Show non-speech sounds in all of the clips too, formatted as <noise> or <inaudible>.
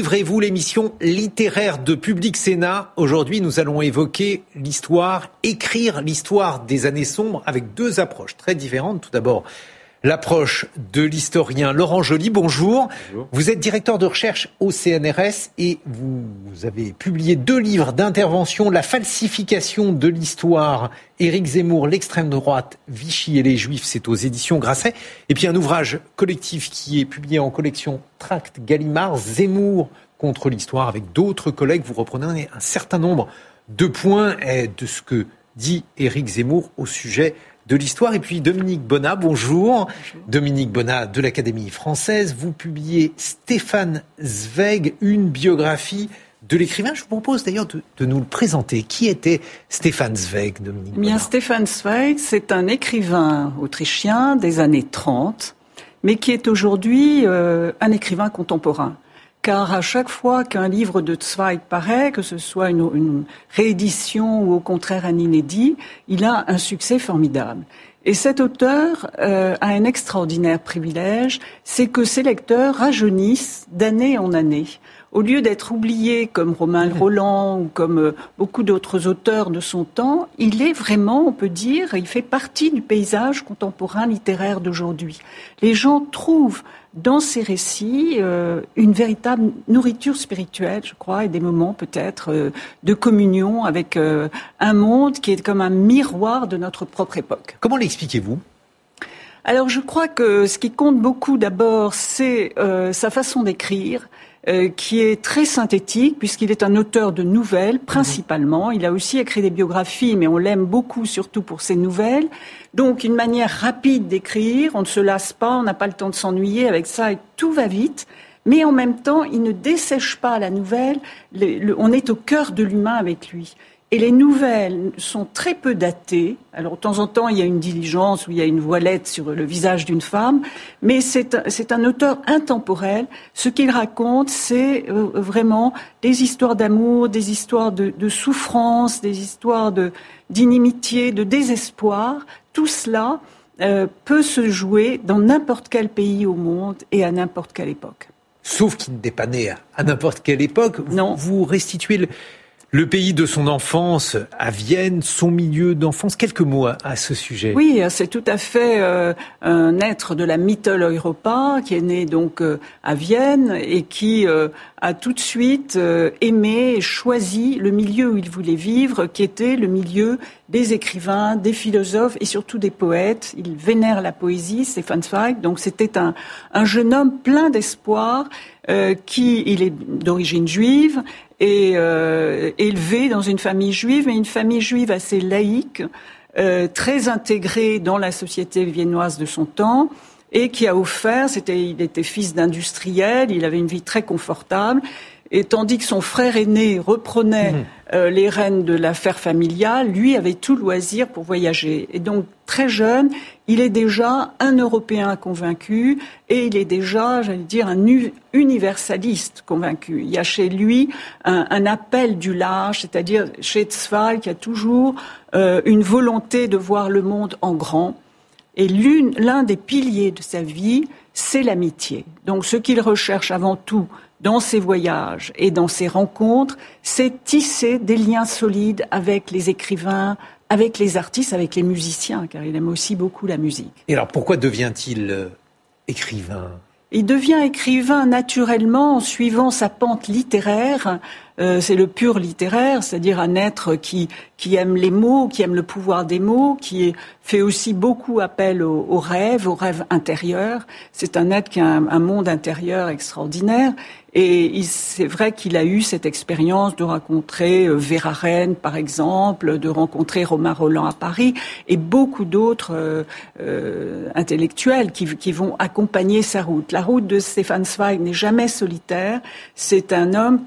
Livrez-vous, l'émission littéraire de Public Sénat. Aujourd'hui, nous allons évoquer l'histoire, écrire l'histoire des années sombres avec deux approches très différentes. Tout d'abord, l'approche de l'historien Laurent Joly. Bonjour. Vous êtes directeur de recherche au CNRS et vous, avez publié deux livres d'intervention, La falsification de l'histoire, Éric Zemmour, l'extrême droite, Vichy et les Juifs, c'est aux éditions Grasset. Et puis un ouvrage collectif qui est publié en collection Tract Gallimard, Zemmour contre l'histoire, avec d'autres collègues. Vous reprenez un certain nombre de points de ce que dit Éric Zemmour au sujet de l'histoire. Et puis Dominique Bonnat, bonjour. Dominique Bonnat de l'Académie française. Vous publiez Stéphane Zweig, une biographie de l'écrivain. Je vous propose d'ailleurs de, nous le présenter. Qui était Stéphane Zweig, Dominique Bien, Stéphane Zweig, c'est un écrivain autrichien des années 30, mais qui est aujourd'hui euh, un écrivain contemporain car à chaque fois qu'un livre de Zweig paraît, que ce soit une, réédition ou au contraire un inédit, il a un succès formidable. Et cet auteur euh, a un extraordinaire privilège, c'est que ses lecteurs rajeunissent d'année en année. Au lieu d'être oublié comme Romain Roland ou comme euh, beaucoup d'autres auteurs de son temps, il est vraiment, on peut dire, il fait partie du paysage contemporain littéraire d'aujourd'hui. Les gens trouvent dans ces récits euh, une véritable nourriture spirituelle, je crois, et des moments peut-être euh, de communion avec euh, un monde qui est comme un miroir de notre propre époque. Comment l'expliquez-vous? Alors je crois que ce qui compte beaucoup d'abord, c'est sa façon d'écrire, qui est très synthétique, puisqu'il est un auteur de nouvelles principalement. Il a aussi écrit des biographies, mais on l'aime beaucoup surtout pour ses nouvelles. Donc une manière rapide d'écrire, on ne se lasse pas, on n'a pas le temps de s'ennuyer avec ça et tout va vite. Mais en même temps, il ne dessèche pas la nouvelle. on est au cœur de l'humain avec lui. Et les nouvelles sont très peu datées. Alors, de temps en temps, il y a une diligence ou il y a une voilette sur le visage d'une femme, mais c'est un auteur intemporel. Ce qu'il raconte, c'est euh, vraiment des histoires d'amour, des histoires de, de souffrance, des histoires d'inimitié, de désespoir, tout cela euh, peut se jouer dans n'importe quel pays au monde et à n'importe quelle époque. Sauf qu'il n'est pas né à n'importe quelle époque. Non. Vous restituez le, le pays de son enfance à Vienne, son milieu d'enfance. Quelques mots à, ce sujet. Oui, c'est tout à fait euh, un être de la Mittel Europa qui est né donc euh, à Vienne et qui euh, a tout de suite aimé et choisi le milieu où il voulait vivre, qui était le milieu des écrivains, des philosophes et surtout des poètes. Il vénère la poésie, Stefan Zweig. Donc c'était un, un jeune homme plein d'espoir qui, il est d'origine juive, et euh, élevé dans une famille juive, mais une famille juive assez laïque, euh, très intégrée dans la société viennoise de son temps, et qui a offert, c'était, il était fils d'industriel, il avait une vie très confortable, et tandis que son frère aîné reprenait mmh. euh, les rênes de l'affaire familiale, lui avait tout loisir pour voyager. Et donc, très jeune, il est déjà un Européen convaincu et il est déjà, j'allais dire, un universaliste convaincu. Il y a chez lui un, appel du large, c'est-à-dire chez Zweig, qui a toujours euh, une volonté de voir le monde en grand. Et l'un des piliers de sa vie, c'est l'amitié. Donc, ce qu'il recherche avant tout, dans ses voyages et dans ses rencontres, c'est tisser des liens solides avec les écrivains, avec les artistes, avec les musiciens, car il aime aussi beaucoup la musique. Et alors pourquoi devient-il euh, écrivain? Il devient écrivain naturellement en suivant sa pente littéraire Euh, c'est le pur littéraire, c'est-à-dire un être qui, aime les mots, qui aime le pouvoir des mots, qui fait aussi beaucoup appel aux, rêves, aux rêves intérieurs. C'est un être qui a un, monde intérieur extraordinaire. Et c'est vrai qu'il a eu cette expérience de rencontrer euh, Vera Rennes, par exemple, de rencontrer Romain Roland à Paris, et beaucoup d'autres euh, intellectuels qui, vont accompagner sa route. La route de Stefan Zweig n'est jamais solitaire. C'est un homme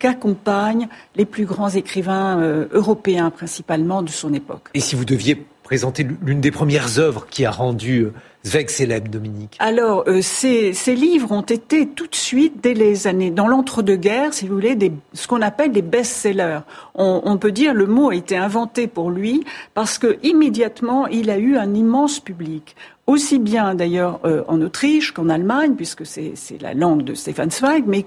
les plus grands écrivains européens, principalement de son époque. Et si vous deviez présenter l'une des premières œuvres qui a rendu Zweig célèbre, Dominique Alors, euh, ces, livres ont été tout de suite, dès les années, dans l'entre-deux-guerres, si vous voulez, ce qu'on appelle des best-sellers. On, peut dire le mot a été inventé pour lui parce que immédiatement, il a eu un immense public aussi bien d'ailleurs euh, en Autriche qu'en Allemagne, puisque c'est la langue de Stefan Zweig, mais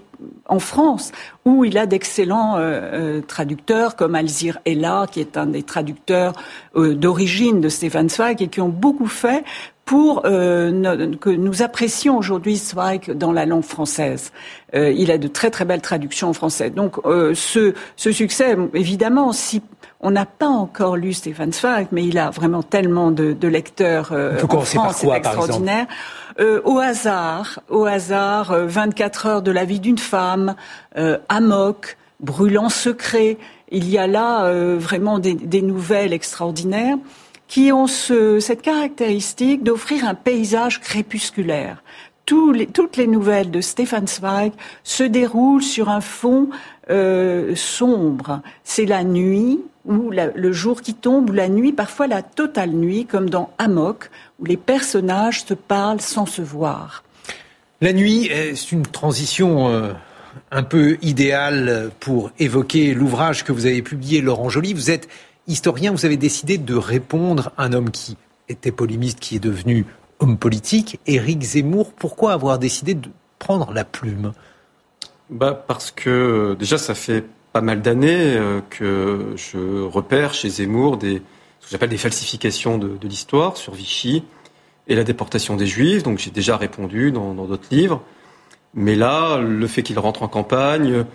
en France, où il a d'excellents euh, traducteurs comme Alzir Ella, qui est un des traducteurs d'origine de Stefan Zweig et qui ont beaucoup fait pour que nous apprécions aujourd'hui Zweig dans la langue française. il a de très très belles traductions en français. Donc ce, ce, succès, évidemment, si on n'a pas encore lu Stefan Zweig, mais il a vraiment tellement de, lecteurs euh, en France, c'est extraordinaire. Euh, au hasard, au hasard, 24 euh, heures de la vie d'une femme, Amok, Brûlant secret. Il y a là vraiment des, nouvelles extraordinaires qui ont cette caractéristique d'offrir un paysage crépusculaire. toutes les nouvelles de Stefan Zweig se déroulent sur un fond sombre. C'est la nuit, ou le jour qui tombe, ou la nuit, parfois la totale nuit, comme dans Amok, où les personnages se parlent sans se voir. La nuit, c'est une transition euh, un peu idéale pour évoquer l'ouvrage que vous avez publié, Laurent Joly. Vous êtes historien, vous avez décidé de répondre à un homme qui était polémiste, qui est devenu homme politique, Éric Zemmour. Pourquoi avoir décidé de prendre la plume? Bah Parce que déjà, ça fait pas mal d'années euh, que je repère chez Zemmour des, ce que j'appelle des falsifications de, l'histoire sur Vichy et la déportation des Juifs. Donc j'ai déjà répondu dans d'autres livres. Mais là, le fait qu'il rentre en campagne,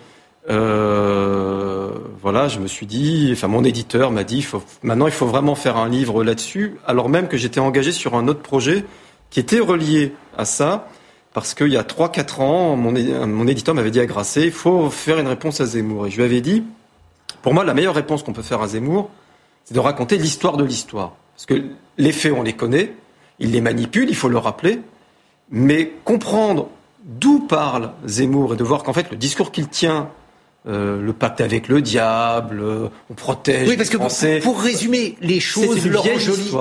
euh, voilà, je me suis dit, enfin mon éditeur m'a dit, maintenant il faut vraiment faire un livre là-dessus, alors même que j'étais engagé sur un autre projet qui était relié à ça parce qu'il y a 3-4 ans, mon, mon éditeur m'avait dit à Grasset, il faut faire une réponse à Zemmour. Et je lui avais dit, pour moi, la meilleure réponse qu'on peut faire à Zemmour, c'est de raconter l'histoire de l'histoire. Parce que les faits, on les connaît, il les manipule, il faut le rappeler, mais comprendre d'où parle Zemmour et de voir qu'en fait, le discours qu'il tient euh, le pacte avec le diable, euh, on protège oui, parce que Français. Pour, résumer les choses, Laurent Joly,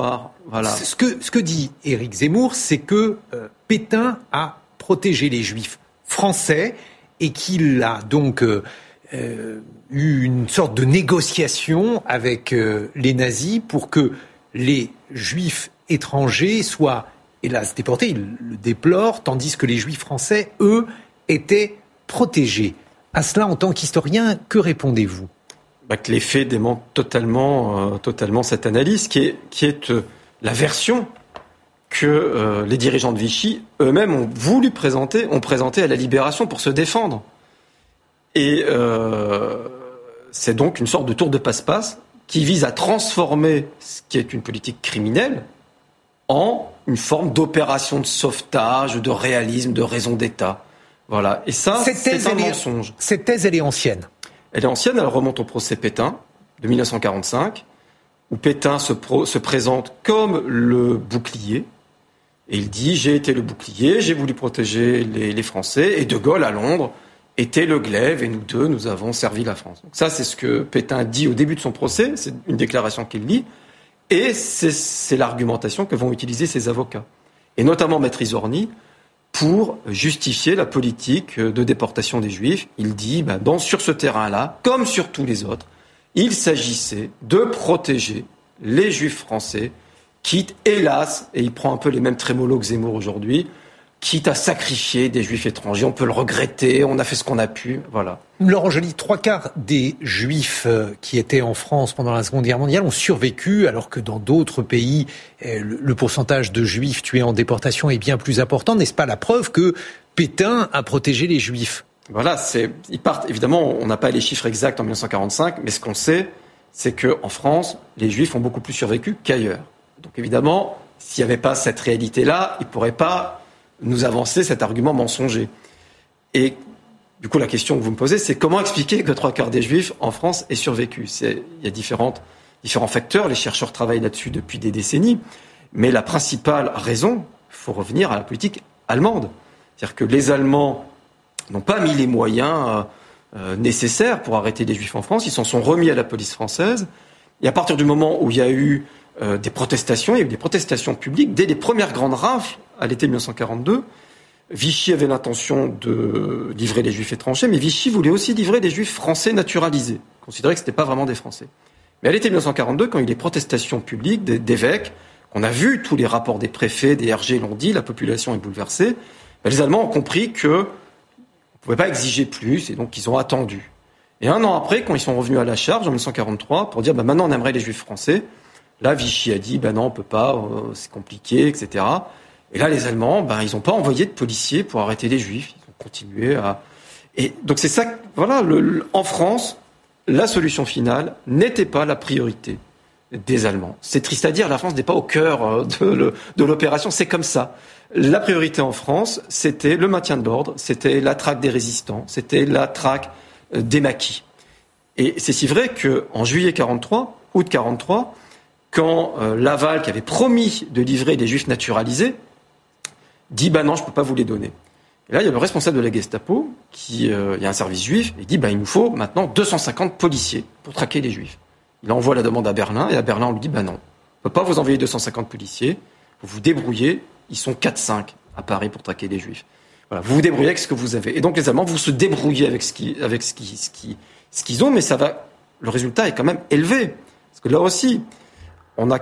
voilà. ce, que, ce que dit Éric Zemmour, c'est que euh, Pétain a protéger les juifs français et qu'il a donc eu une sorte de négociation avec les nazis pour que les juifs étrangers soient, hélas, déportés. Il le déplore, tandis que les juifs français, eux, étaient protégés. À cela, en tant qu'historien, que répondez-vous? Bah, Que les faits démentent totalement, totalement cette analyse, qui est, est la version que euh, les dirigeants de Vichy eux-mêmes ont voulu présenter, ont présenté à la libération pour se défendre. Et euh, c'est donc une sorte de tour de passe-passe qui vise à transformer ce qui est une politique criminelle en une forme d'opération de sauvetage, de réalisme, de raison d'État. Voilà. Et ça, c'est un mensonge. Cette thèse, elle est ancienne. Elle est ancienne, elle remonte au procès Pétain de 1945, où Pétain se, se présente comme le bouclier, et il dit J'ai été le bouclier, j'ai voulu protéger les, Français, et De Gaulle à Londres était le glaive, et nous deux, nous avons servi la France. Donc ça, c'est ce que Pétain dit au début de son procès, c'est une déclaration qu'il lit, et c'est l'argumentation que vont utiliser ses avocats, et notamment Maître Isorni, pour justifier la politique de déportation des Juifs. Il dit, ben, dans, sur ce terrain-là, comme sur tous les autres, il s'agissait de protéger les Juifs français quitte, hélas, et il prend un peu les mêmes trémolos que Zemmour aujourd'hui, quitte à sacrifier des juifs étrangers. On peut le regretter, on a fait ce qu'on a pu, voilà. Laurent Joly, trois quarts des juifs euh, qui étaient en France pendant la Seconde Guerre mondiale ont survécu, alors que dans d'autres pays, euh, le pourcentage de juifs tués en déportation est bien plus important. N'est-ce pas la preuve que Pétain a protégé les juifs? Voilà, c'est, ils partent. Évidemment, on n'a pas les chiffres exacts en 1945, mais ce qu'on sait, c'est qu'en France, les Juifs ont beaucoup plus survécu qu'ailleurs. Donc évidemment, s'il n'y avait pas cette réalité-là, ils ne pourraient pas nous avancer cet argument mensonger. Et du coup, la question que vous me posez, c'est comment expliquer que trois quarts des Juifs en France aient survécu? Il y a différentes, différents facteurs, les chercheurs travaillent là-dessus depuis des décennies, mais la principale raison, il faut revenir à la politique allemande. C'est-à-dire que les Allemands n'ont pas mis les moyens euh, nécessaires pour arrêter les Juifs en France, ils s'en sont remis à la police française, et à partir du moment où il y a eu euh, des protestations, il y a eu des protestations publiques dès les premières grandes rafles à l'été 1942. Vichy avait l'intention de livrer les juifs étrangers, mais Vichy voulait aussi livrer des juifs français naturalisés, considérait que ce n'était pas vraiment des Français. Mais à l'été 1942, quand il y a eu des protestations publiques d'évêques, on a vu tous les rapports des préfets, des RG l'ont dit, la population est bouleversée, ben, les Allemands ont compris qu'on ne pouvait pas exiger plus, et donc ils ont attendu. Et un an après, quand ils sont revenus à la charge, en 1943, pour dire ben, maintenant on aimerait les juifs français, là Vichy a dit ben non, on peut pas, euh, c'est compliqué, etc. Et là, les Allemands, ben, ils n'ont pas envoyé de policiers pour arrêter les Juifs. Ils ont continué à. Et donc c'est ça. Voilà, en France, la solution finale n'était pas la priorité des Allemands. C'est triste à dire, la France n'est pas au cœur euh, de l'opération, c'est comme ça. La priorité en France, c'était le maintien de l'ordre, c'était la traque des résistants, c'était la traque euh, des maquis. Et c'est si vrai qu'en juillet 43, août 43, quand euh, Laval, qui avait promis de livrer des juifs naturalisés, dit bah non, je ne peux pas vous les donner. Et là, il y a le responsable de la Gestapo, qui, euh, il y a un service juif, et dit bah, il nous faut maintenant 250 policiers pour traquer les juifs. Il envoie la demande à Berlin, et à Berlin, on lui dit bah non, on ne peut pas vous envoyer 250 policiers, vous vous débrouillez, ils sont 4-5 à Paris pour traquer les juifs. Voilà, vous vous débrouillez avec ce que vous avez. Et donc les Allemands, vous se débrouillez avec ce qu'ils avec ce ont, mais ça va, le résultat est quand même élevé. Parce que là aussi, on, est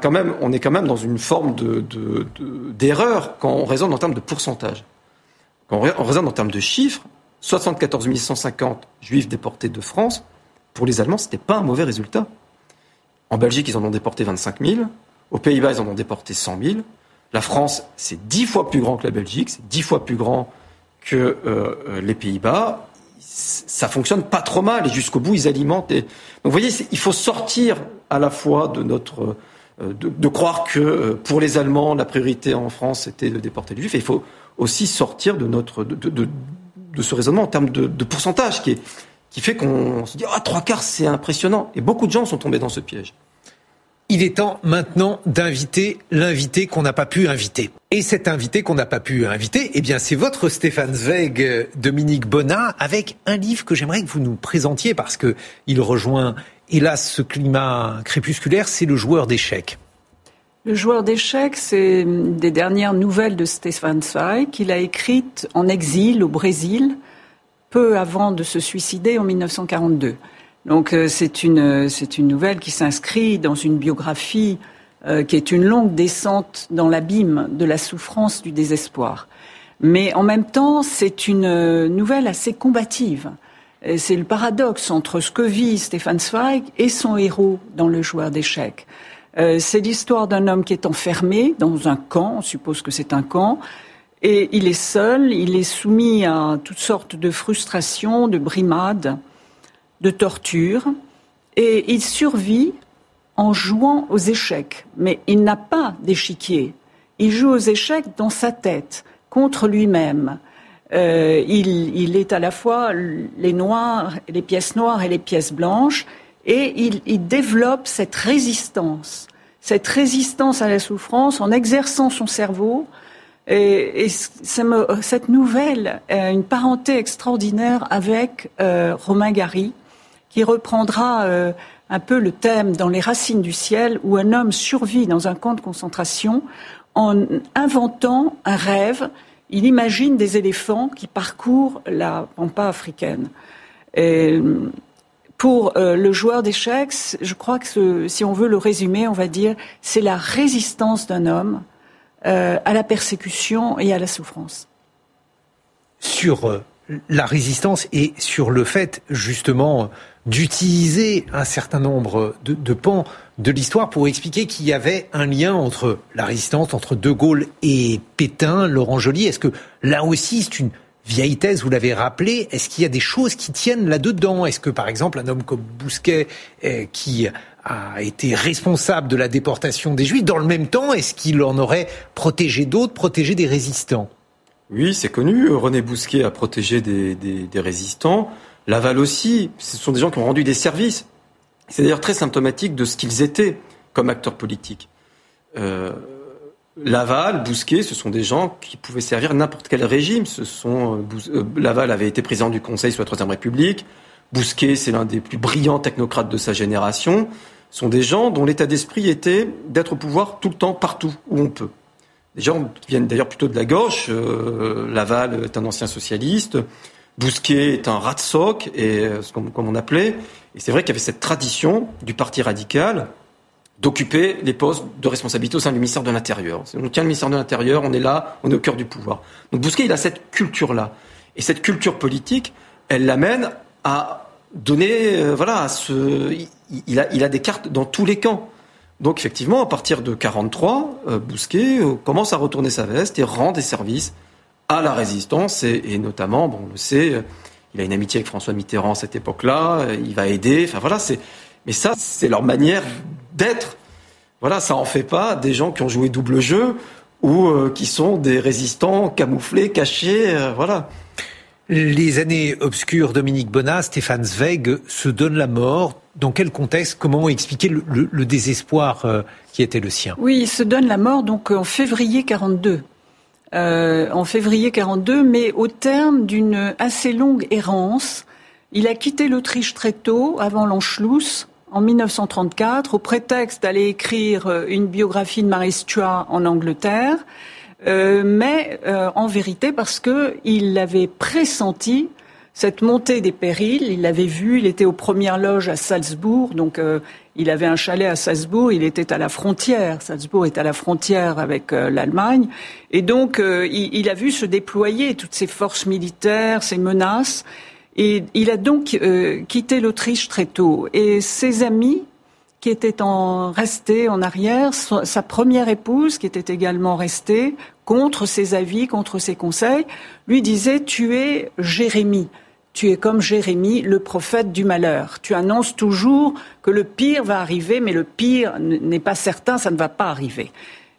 quand même dans une forme d'erreur de, quand on raisonne en termes de pourcentage. Quand on raisonne en termes de chiffres, 74 150 juifs déportés de France, pour les Allemands, ce n'était pas un mauvais résultat. En Belgique, ils en ont déporté 25 000. Aux Pays-Bas, ils en ont déporté 100 000. La France, c'est dix fois plus grand que la Belgique, c'est dix fois plus grand que euh, les Pays-Bas. Ça fonctionne pas trop mal et jusqu'au bout, ils alimentent. Donc, vous voyez, il faut sortir à la fois de notre euh, de, croire que euh, pour les Allemands, la priorité en France était de déporter les Juifs. Il faut aussi sortir de, notre, de, ce raisonnement en termes de, pourcentage qui fait qu'on se dit ah trois quarts c'est impressionnant. Et beaucoup de gens sont tombés dans ce piège. Il est temps maintenant d'inviter l'invité qu'on n'a pas pu inviter. Et cet invité qu'on n'a pas pu inviter, eh bien, c'est votre Stéphane Zweig, Dominique Bonnat, avec un livre que j'aimerais que vous nous présentiez parce que il rejoint hélas, ce climat crépusculaire, c'est le joueur d'échecs. Le joueur d'échecs, c'est des dernières nouvelles de Stéphane Zweig qu'il a écrites en exil au Brésil, peu avant de se suicider en 1942. Donc euh, une, c'est une nouvelle qui s'inscrit dans une biographie euh, qui est une longue descente dans l'abîme de la souffrance, du désespoir. Mais en même temps, c'est une nouvelle assez combative. C'est le paradoxe entre ce que vit Stéphane Zweig et son héros dans le joueur d'échecs. Euh, c'est l'histoire d'un homme qui est enfermé dans un camp, on suppose que c'est un camp, et il est seul, il est soumis à toutes sortes de frustrations, de brimades, de tortures, et il survit en jouant aux échecs. Mais il n'a pas d'échiquier. Il joue aux échecs dans sa tête, contre lui-même. Euh, il, est à la fois les noirs, les pièces noires et les pièces blanches, et il, développe cette résistance, cette résistance à la souffrance en exerçant son cerveau. Et, cette nouvelle a une parenté extraordinaire avec euh, Romain Gary, qui reprendra euh, un peu le thème dans Les Racines du ciel, où un homme survit dans un camp de concentration en inventant un rêve il imagine des éléphants qui parcourent la pampa africaine. Pour euh, le joueur d'échecs, je crois que si on veut le résumer, on va dire c'est la résistance d'un homme euh, à la persécution et à la souffrance. Sur euh, la résistance et sur le fait justement d'utiliser un certain nombre de, pans de l'histoire pour expliquer qu'il y avait un lien entre la résistance entre De Gaulle et Pétain, Laurent Joly. Est-ce que là aussi c'est une vieille thèse, vous l'avez rappelé? Est-ce qu'il y a des choses qui tiennent là-dedans? Est-ce que, par exemple, un homme comme Bousquet, euh, qui a été responsable de la déportation des Juifs, dans le même temps, est-ce qu'il en aurait protégé d'autres, protégé des résistants? Oui, c'est connu. René Bousquet a protégé des, résistants. Laval aussi. Ce sont des gens qui ont rendu des services. C'est d'ailleurs très symptomatique de ce qu'ils étaient comme acteurs politiques. Euh, Laval, Bousquet, ce sont des gens qui pouvaient servir n'importe quel régime. Euh, euh, Laval avait été président du Conseil sous la Troisième République. Bousquet, c'est l'un des plus brillants technocrates de sa génération. Ce sont des gens dont l'état d'esprit était d'être au pouvoir tout le temps, partout où on peut. Des gens viennent d'ailleurs plutôt de la gauche. Euh, Laval est un ancien socialiste. Bousquet est un rat soc, et, comme, comme on appelait. Et c'est vrai qu'il y avait cette tradition du parti radical d'occuper les postes de responsabilité au sein du ministère de l'Intérieur. On tient le ministère de l'Intérieur, on est là, on est au cœur du pouvoir. Donc Bousquet, il a cette culture-là. Et cette culture politique, elle l'amène à donner, euh, voilà, il a des cartes dans tous les camps. Donc effectivement, à partir de 43, euh, Bousquet euh, commence à retourner sa veste et rend des services à la résistance et, et, notamment, bon, on le sait, il a une amitié avec François Mitterrand à cette époque-là, il va aider. Enfin voilà, c'est mais ça, c'est leur manière d'être. Voilà, ça en fait pas des gens qui ont joué double jeu ou euh, qui sont des résistants camouflés, cachés, euh, voilà. Les années obscures, Dominique Bonnat, Stéphane Zweig se donnent la mort. Dans quel contexte Comment expliquer le, désespoir euh, qui était le sien? Oui, il se donne la mort donc en février 42. en février 42, mais au terme d'une assez longue errance. Il a quitté l'Autriche très tôt, avant l'Anschluss, en 1934 au prétexte d'aller écrire euh, une biographie de Marie Stuart en Angleterre, euh, mais euh, en vérité parce qu'il avait pressenti cette montée des périls, il l'avait vu, il était aux premières loges à Salzbourg, donc il avait un chalet à Salzbourg, il était à la frontière, Salzbourg est à la frontière avec l'Allemagne, et donc il, il, a vu se déployer toutes ces forces militaires, ces menaces, et il a donc euh, quitté l'Autriche très tôt. Et ses amis, qui étaient en, restés en arrière, sa première épouse, qui était également restée, contre ses avis, contre ses conseils, lui disait Tu es Jérémie. Tu es comme Jérémie, le prophète du malheur. Tu annonces toujours que le pire va arriver, mais le pire n'est pas certain, ça ne va pas arriver.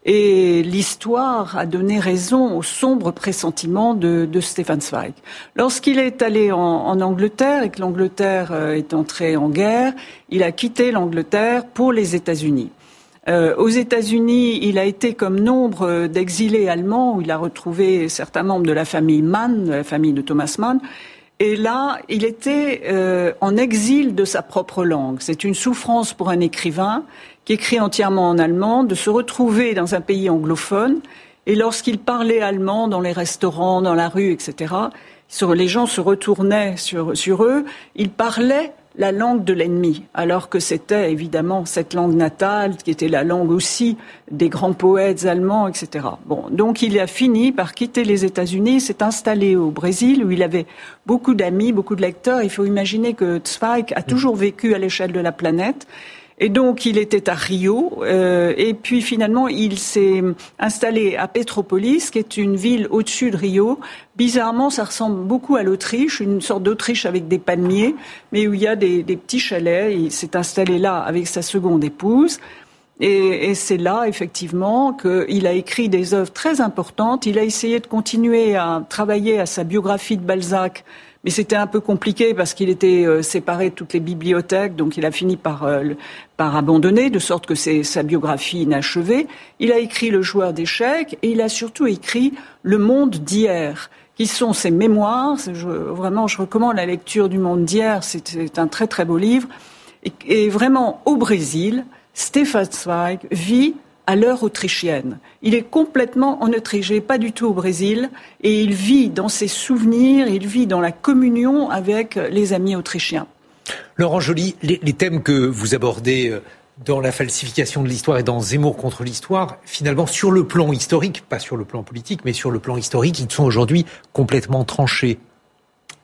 Et l'histoire a donné raison au sombre pressentiment de, Stefan Zweig. Lorsqu'il est allé en, Angleterre et que l'Angleterre euh, est entrée en guerre, il a quitté l'Angleterre pour les États-Unis. Euh, aux États-Unis, il a été comme nombre d'exilés allemands, où il a retrouvé certains membres de la famille Mann, de la famille de Thomas Mann. Et là, il était euh, en exil de sa propre langue. C'est une souffrance pour un écrivain qui écrit entièrement en allemand, de se retrouver dans un pays anglophone. Et lorsqu'il parlait allemand dans les restaurants, dans la rue, etc., les gens se retournaient sur, eux, il parlait la langue de l'ennemi, alors que c'était évidemment cette langue natale, qui était la langue aussi des grands poètes allemands, etc. Bon, donc il a fini par quitter les États-Unis, s'est installé au Brésil, où il avait beaucoup d'amis, beaucoup de lecteurs. Il faut imaginer que Zweig a toujours vécu à l'échelle de la planète. Et donc, il était à Rio. Euh, et puis, finalement, il s'est installé à Petropolis, qui est une ville au-dessus de Rio. Bizarrement, ça ressemble beaucoup à l'Autriche, une sorte d'Autriche avec des palmiers, mais où il y a des, des petits chalets. Il s'est installé là avec sa seconde épouse. Et, et c'est là, effectivement, qu'il a écrit des œuvres très importantes. Il a essayé de continuer à travailler à sa biographie de Balzac mais c'était un peu compliqué parce qu'il était euh, séparé de toutes les bibliothèques, donc il a fini par, euh, par abandonner, de sorte que c'est sa biographie inachevée. Il a écrit Le joueur d'échecs et il a surtout écrit Le monde d'hier qui sont ses mémoires. Je, vraiment, je recommande la lecture du Monde d'hier. C'est un très très beau livre. Et, et vraiment, au Brésil, Stefan Zweig vit à l'heure autrichienne. Il est complètement en Autriche, pas du tout au Brésil, et il vit dans ses souvenirs, il vit dans la communion avec les amis autrichiens. Laurent Joly, les, thèmes que vous abordez euh, dans la falsification de l'histoire et dans Zemmour contre l'histoire, finalement, sur le plan historique, pas sur le plan politique, mais sur le plan historique, ils sont aujourd'hui complètement tranchés.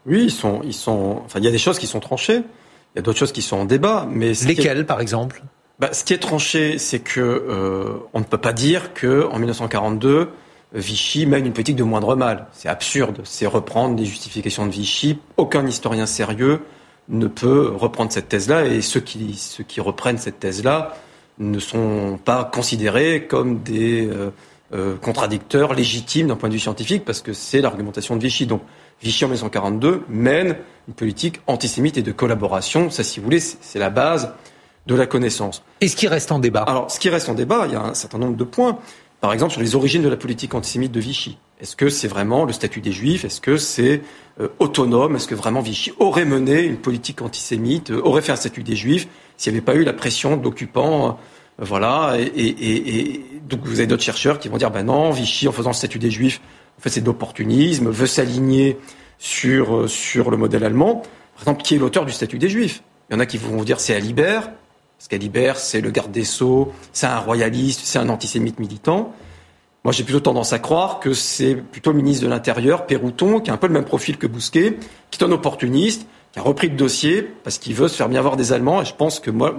Oui, ils sont, ils sont. Enfin, il y a des choses qui sont tranchées. Il y a d'autres choses qui sont en débat, mais lesquelles, par exemple? Bah, ce qui est tranché, c'est que euh, on ne peut pas dire que en 1942, Vichy mène une politique de moindre mal. C'est absurde, c'est reprendre des justifications de Vichy. Aucun historien sérieux ne peut reprendre cette thèse-là, et ceux qui, ceux qui reprennent cette thèse-là ne sont pas considérés comme des euh, euh, contradicteurs légitimes d'un point de vue scientifique, parce que c'est l'argumentation de Vichy. Donc Vichy en 1942 mène une politique antisémite et de collaboration. Ça, si vous voulez, c'est la base de la connaissance. Et ce qui reste en débat Alors, ce qui reste en débat, il y a un certain nombre de points. Par exemple, sur les origines de la politique antisémite de Vichy. Est-ce que c'est vraiment le statut des Juifs? Est-ce que c'est euh, autonome? Est-ce que vraiment Vichy aurait mené une politique antisémite, euh, aurait fait un statut des Juifs s'il n'y avait pas eu la pression de l'occupant euh, Voilà. Et, et, et, donc vous avez d'autres chercheurs qui vont dire ben non, Vichy en faisant le statut des Juifs, en fait c'est de l'opportunisme, veut s'aligner sur sur le modèle allemand. Par exemple, qui est l'auteur du statut des Juifs? Il y en a qui vont vous dire c'est Alibert, parce qu'Alibert c'est le garde des sceaux, c'est un royaliste, c'est un antisémite militant. Moi, j'ai plutôt tendance à croire que c'est plutôt le ministre de l'Intérieur, Pérouton, qui a un peu le même profil que Bousquet, qui est un opportuniste, qui a repris le dossier parce qu'il veut se faire bien voir des Allemands. Et je pense que moi,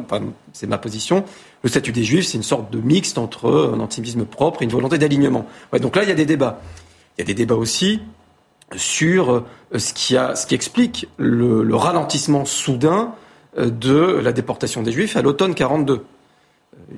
c'est ma position, le statut des Juifs, c'est une sorte de mixte entre un antisémitisme propre et une volonté d'alignement. Donc là, il y a des débats. Il y a des débats aussi sur euh, ce qui, explique le, le ralentissement soudain de la déportation des Juifs à l'automne 42.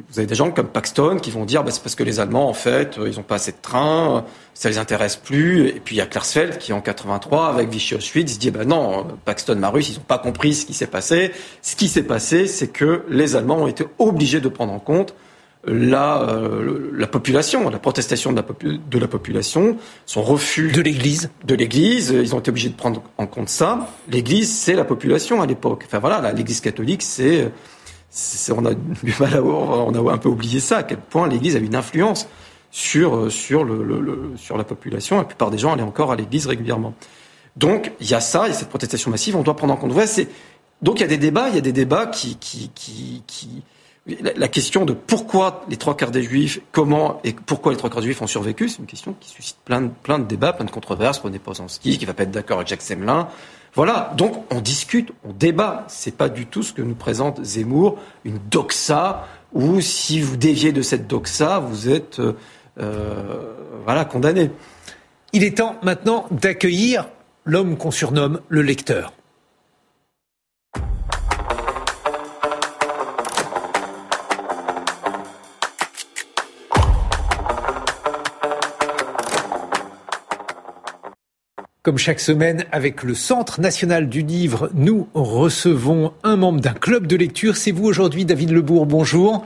Vous avez des gens comme Paxton qui vont dire bah, c'est parce que les Allemands, en fait, euh, ils n'ont pas assez de trains, ça les intéresse plus. Et puis il y a Klarsfeld qui, en 83, avec Vichy Auschwitz, dit bah non, Paxton, Marus, ils n'ont pas compris ce qui s'est passé. Ce qui s'est passé, c'est que les Allemands ont été obligés de prendre en compte la, euh, la population, la protestation de la, de la population, son refus de l'Église. De l'Église, ils ont été obligés de prendre en compte ça. L'Église, c'est la population à l'époque. Enfin voilà, l'Église catholique, c'est on a <laughs> du mal à, on a un peu oublié ça, à quel point l'Église a une influence sur, sur, le, sur la population. La plupart des gens allaient encore à l'Église régulièrement. Donc il y a ça, il y a cette protestation massive, on doit prendre en compte. donc il y a des débats, il y a des débats qui, qui, qui, qui la, question de pourquoi les trois quarts des juifs, comment et pourquoi les trois quarts des juifs ont survécu, c'est une question qui suscite plein de, débats, plein de controverses. Prenez ski qui va pas être d'accord avec Jacques Semelin. Voilà, donc on discute, on débat. C'est pas du tout ce que nous présente Zemmour, une doxa, où si vous déviez de cette doxa, vous êtes euh, euh, condamné. Il est temps maintenant d'accueillir l'homme qu'on surnomme le lecteur. Comme chaque semaine, avec le Centre national du livre, nous recevons un membre d'un club de lecture. C'est vous aujourd'hui, David Lebourg. Bonjour.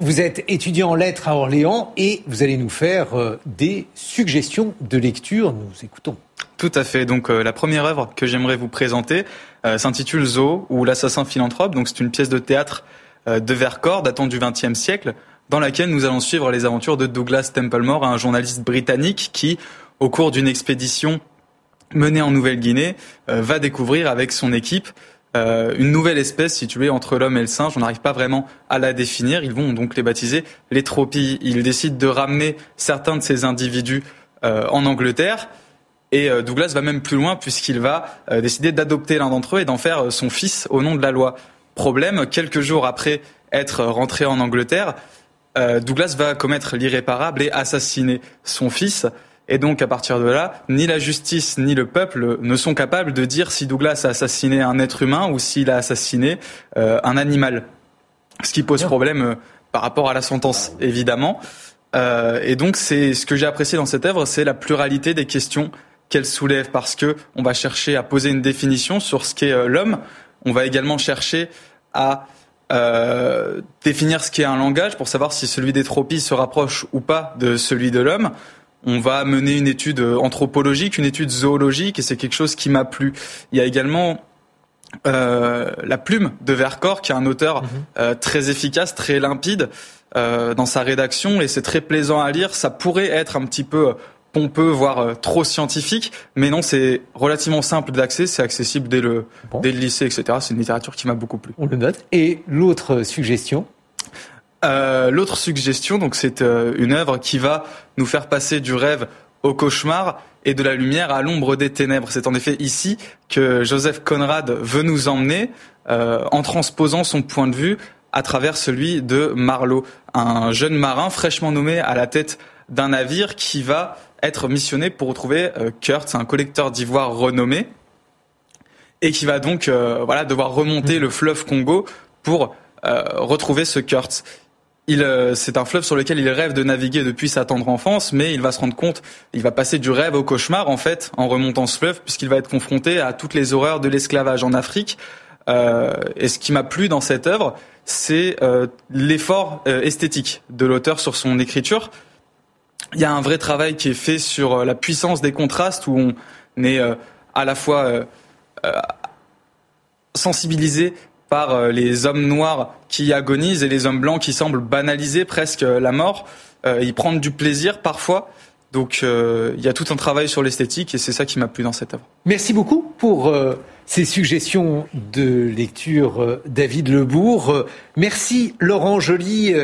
Vous êtes étudiant en lettres à Orléans et vous allez nous faire euh, des suggestions de lecture. Nous écoutons. Tout à fait. Donc euh, la première œuvre que j'aimerais vous présenter euh, s'intitule Zo ou l'assassin philanthrope. Donc c'est une pièce de théâtre de Vercors datant du XXe siècle dans laquelle nous allons suivre les aventures de Douglas Templemore, un journaliste britannique qui, au cours d'une expédition mené en Nouvelle-Guinée, euh, va découvrir avec son équipe euh, une nouvelle espèce située entre l'homme et le singe. On n'arrive pas vraiment à la définir. Ils vont donc les baptiser les tropies. Ils décident de ramener certains de ces individus euh, en Angleterre. Et Douglas va même plus loin puisqu'il va décider d'adopter l'un d'entre eux et d'en faire son fils au nom de la loi. Problème, quelques jours après être rentré en Angleterre, Douglas va commettre l'irréparable et assassiner son fils. Et donc, à partir de là, ni la justice ni le peuple ne sont capables de dire si Douglas a assassiné un être humain ou s'il a assassiné euh, un animal. Ce qui pose problème euh, par rapport à la sentence, évidemment. Euh, et donc, c'est ce que j'ai apprécié dans cette œuvre, c'est la pluralité des questions qu'elle soulève, parce que on va chercher à poser une définition sur ce qu'est l'homme. On va également chercher à définir ce qu'est un langage pour savoir si celui des tropies se rapproche ou pas de celui de l'homme on va mener une étude euh, anthropologique, une étude zoologique, et c'est quelque chose qui m'a plu. Il y a également euh, la plume de Vercors, qui est un auteur mhm. euh, très efficace, très limpide dans sa rédaction, et c'est très plaisant à lire. Ça pourrait être un petit peu pompeux, voire trop scientifique, mais non, c'est relativement simple d'accès, c'est accessible dès le, dès le lycée, etc. C'est une littérature qui m'a beaucoup plu. On le note. Et l'autre suggestion? Euh, l'autre suggestion, donc c'est euh, une œuvre qui va nous faire passer du rêve au cauchemar et de la lumière à l'ombre des ténèbres. C'est en effet ici que Joseph Conrad veut nous emmener euh, en transposant son point de vue à travers celui de Marlowe, un jeune marin fraîchement nommé à la tête d'un navire qui va être missionné pour retrouver Kurt, un collecteur d'ivoire renommé, et qui va donc euh, voilà devoir remonter le fleuve Congo pour euh, retrouver ce Kurt. Il, c'est un fleuve sur lequel il rêve de naviguer depuis sa tendre enfance, mais il va se rendre compte, il va passer du rêve au cauchemar en fait en remontant ce fleuve, puisqu'il va être confronté à toutes les horreurs de l'esclavage en Afrique. et ce qui m'a plu dans cette œuvre, c'est l'effort esthétique de l'auteur sur son écriture il y a un vrai travail qui est fait sur euh, la puissance des contrastes où on est euh, à la fois euh, sensibilisé par les hommes noirs qui agonisent et les hommes blancs qui semblent banaliser presque la mort. Ils prennent du plaisir parfois. Donc il y a tout un travail sur l'esthétique et c'est ça qui m'a plu dans cette œuvre. Merci beaucoup pour ces suggestions de lecture, David Lebourg. Merci Laurent Joly.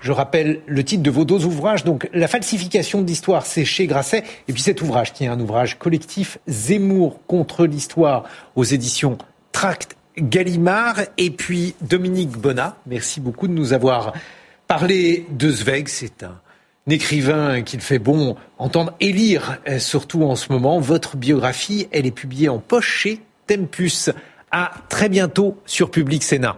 Je rappelle le titre de vos deux ouvrages. Donc, La falsification de l'histoire, c'est chez Grasset. Et puis cet ouvrage, qui est un ouvrage collectif, Zemmour contre l'histoire, aux éditions Tract Gallimard. Et puis Dominique Bonnat, merci beaucoup de nous avoir parlé de Zweig. C'est un écrivain qu'il fait bon entendre et lire, euh, surtout en ce moment. Votre biographie, elle est publiée en poche chez Tempus. À très bientôt sur Public Sénat.